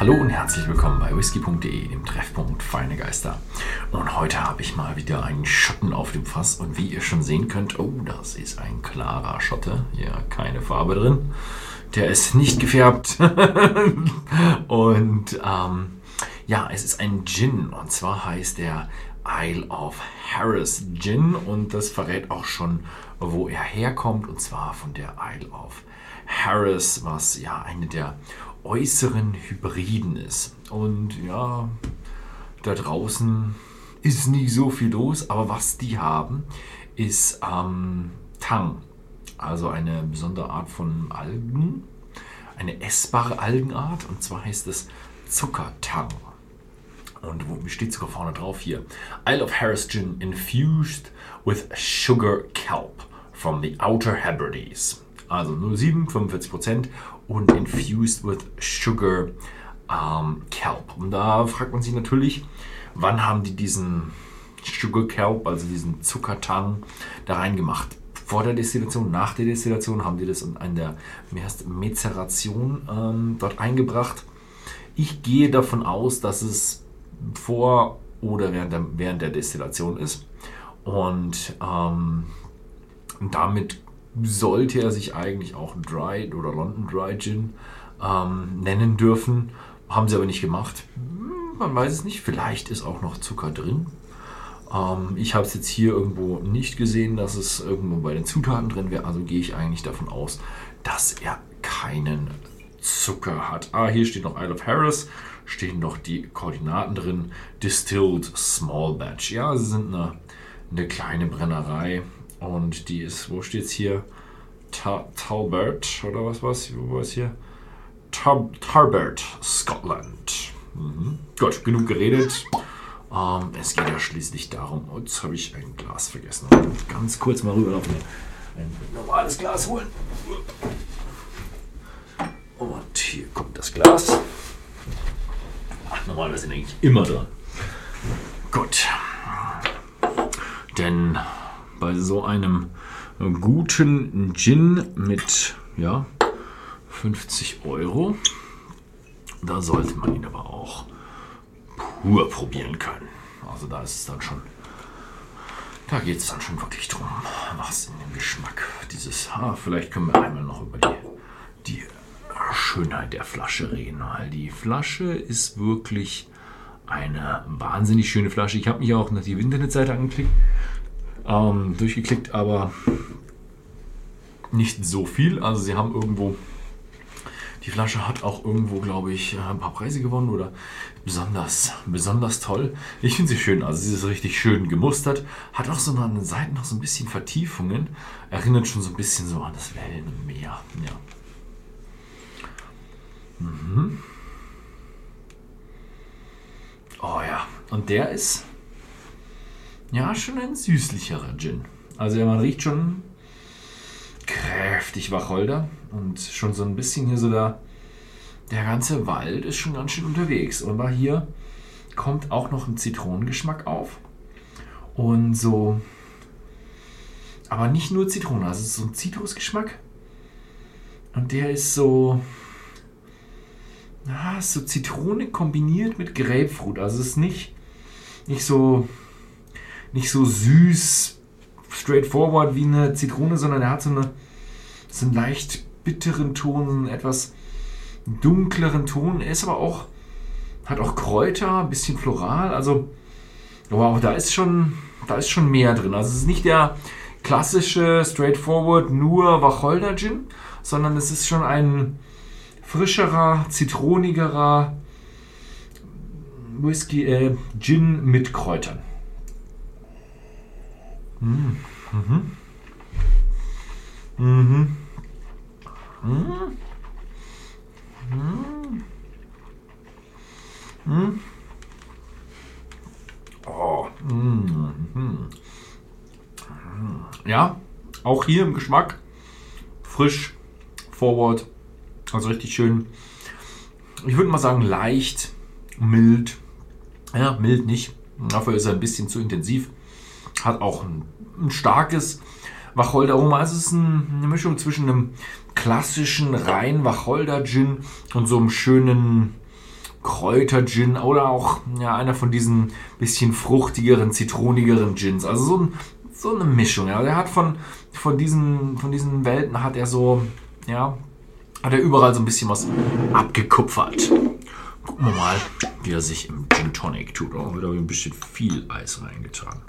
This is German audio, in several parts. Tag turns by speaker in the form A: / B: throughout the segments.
A: Hallo und herzlich willkommen bei whisky.de, dem Treffpunkt Feine Geister. Und heute habe ich mal wieder einen Schotten auf dem Fass und wie ihr schon sehen könnt, oh, das ist ein klarer Schotte. Hier keine Farbe drin. Der ist nicht gefärbt. und ähm, ja, es ist ein Gin und zwar heißt der Isle of Harris Gin und das verrät auch schon, wo er herkommt und zwar von der Isle of Harris, was ja eine der äußeren Hybriden ist. Und ja, da draußen ist nicht so viel los, aber was die haben, ist ähm, Tang, also eine besondere Art von Algen, eine essbare Algenart, und zwar heißt es Zuckertang. Und wo steht sogar vorne drauf hier? Isle of Harris Gin infused with sugar kelp from the Outer Hebrides. Also 07, 45% und infused with sugar ähm, kelp. Und da fragt man sich natürlich, wann haben die diesen Sugar Kelp, also diesen Zuckertang, da reingemacht? Vor der Destillation, nach der Destillation haben die das in der Mezeration ähm, dort eingebracht. Ich gehe davon aus, dass es vor oder während der, während der Destillation ist. Und ähm, damit sollte er sich eigentlich auch Dry oder London Dry Gin ähm, nennen dürfen. Haben sie aber nicht gemacht. Hm, man weiß es nicht. Vielleicht ist auch noch Zucker drin. Ähm, ich habe es jetzt hier irgendwo nicht gesehen, dass es irgendwo bei den Zutaten drin wäre. Also gehe ich eigentlich davon aus, dass er keinen Zucker hat. Ah, hier steht noch Isle of Harris. Stehen noch die Koordinaten drin. Distilled Small Batch. Ja, sie sind eine, eine kleine Brennerei. Und die ist, wo steht es hier? Ta Talbert oder was war's? Wo war es hier? Tar Tarbert, Scotland. Mhm. Gut, genug geredet. Ähm, es geht ja schließlich darum, oh, jetzt habe ich ein Glas vergessen. Ganz kurz mal rüberlaufen. Ein normales Glas holen. Und hier kommt das Glas. Normalerweise sind eigentlich immer dran. Gut. Denn bei so einem guten Gin mit ja, 50 Euro. Da sollte man ihn aber auch pur probieren können. Also da ist es dann schon, da geht es dann schon wirklich drum, was in dem Geschmack dieses, ah, vielleicht können wir einmal noch über die Schönheit der Flasche reden, weil die Flasche ist wirklich eine wahnsinnig schöne Flasche. Ich habe mich auch nach die Internetseite angeklickt ähm, durchgeklickt, aber nicht so viel. Also sie haben irgendwo, die Flasche hat auch irgendwo, glaube ich, ein paar Preise gewonnen oder besonders, besonders toll. Ich finde sie schön, also sie ist richtig schön gemustert, hat auch so an den Seiten noch so ein bisschen Vertiefungen, erinnert schon so ein bisschen so an das Wellenmeer. Ja. Mhm. Oh ja, und der ist ja, schon ein süßlicherer Gin. Also man riecht schon kräftig Wacholder und schon so ein bisschen hier so da. Der ganze Wald ist schon ganz schön unterwegs. Und mal hier kommt auch noch ein Zitronengeschmack auf. Und so. Aber nicht nur Zitrone, also so ein Zitrusgeschmack. Und der ist so. Ah, so Zitrone kombiniert mit Grapefruit. Also es ist nicht, nicht so nicht so süß, straightforward wie eine Zitrone, sondern er hat so, eine, so einen leicht bitteren Ton, einen etwas dunkleren Ton. Er ist aber auch, hat auch Kräuter, ein bisschen floral. Also, wow, da ist schon, da ist schon mehr drin. Also, es ist nicht der klassische, straightforward, nur Wacholder-Gin, sondern es ist schon ein frischerer, zitronigerer Whisky, äh, Gin mit Kräutern. Mhm. Mhm. Mhm. Mhm. Mhm. Oh. Mhm. Ja, auch hier im Geschmack frisch, forward, also richtig schön. Ich würde mal sagen leicht, mild. Ja, mild nicht. Dafür ist er ein bisschen zu intensiv. Hat auch ein, ein starkes Wacholderaroma. Also es ist ein, eine Mischung zwischen einem klassischen rein Wacholder-Gin und so einem schönen Kräuter-Gin oder auch ja, einer von diesen bisschen fruchtigeren, zitronigeren Gins. Also so, ein, so eine Mischung. Ja. Der hat von, von, diesen, von diesen Welten hat er so, ja, hat er überall so ein bisschen was abgekupfert. Gucken wir mal, wie er sich im Gin Tonic tut. Oh, da habe ich ein bisschen viel Eis reingetan.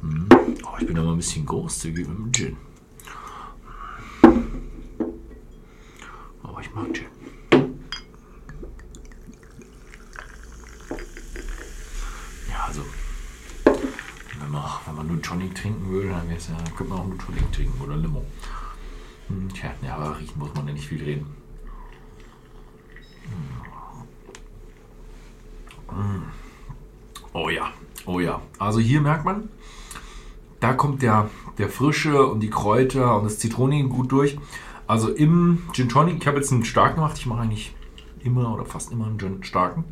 A: Hm. Oh, ich bin aber ein bisschen großzügig mit dem Gin. Aber ich mag Gin. Ja, also, wenn man, wenn man nur Tonic trinken würde, dann ja, könnte man auch nur Tonic trinken oder Limo. Hm, tja, ja, aber riechen muss man ja nicht viel reden. Hm. Oh ja, oh ja. Also hier merkt man, da kommt der, der Frische und die Kräuter und das Zitronige gut durch. Also im Gin Tonic, ich habe jetzt einen starken gemacht. Ich mache eigentlich immer oder fast immer einen Gin starken.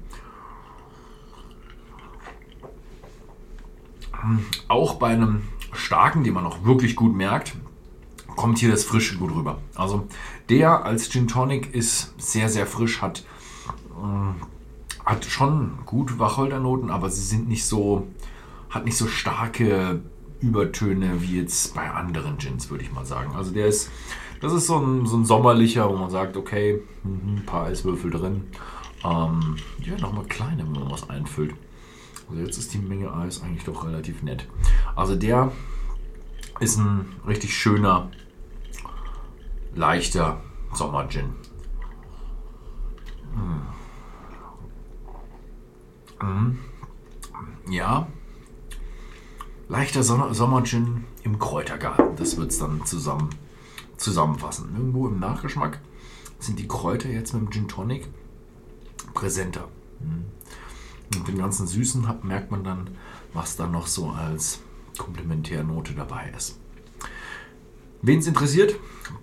A: Auch bei einem starken, den man auch wirklich gut merkt, kommt hier das Frische gut rüber. Also der als Gin Tonic ist sehr, sehr frisch, hat, äh, hat schon gut Wacholdernoten, aber sie sind nicht so, hat nicht so starke Übertöne wie jetzt bei anderen Gins, würde ich mal sagen. Also der ist, das ist so ein, so ein sommerlicher, wo man sagt, okay, mhm, ein paar Eiswürfel drin. Ähm, ja, nochmal kleine, wenn man was einfüllt. Also jetzt ist die Menge Eis eigentlich doch relativ nett. Also der ist ein richtig schöner, leichter Sommergin. Mm. Mm. Ja, leichter Sommergin im Kräutergarten. Das wird es dann zusammen, zusammenfassen. Irgendwo im Nachgeschmack sind die Kräuter jetzt mit dem Gin Tonic präsenter. Mm. Und den ganzen Süßen merkt man dann, was da noch so als Komplementärnote dabei ist. Wen es interessiert,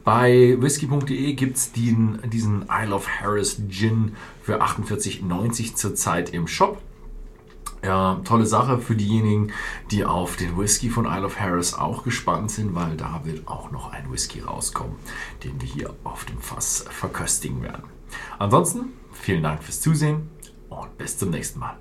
A: bei whisky.de gibt es diesen Isle of Harris Gin für 48,90 zurzeit im Shop. Ja, tolle Sache für diejenigen, die auf den Whisky von Isle of Harris auch gespannt sind, weil da wird auch noch ein Whisky rauskommen, den wir hier auf dem Fass verköstigen werden. Ansonsten vielen Dank fürs Zusehen und bis zum nächsten Mal.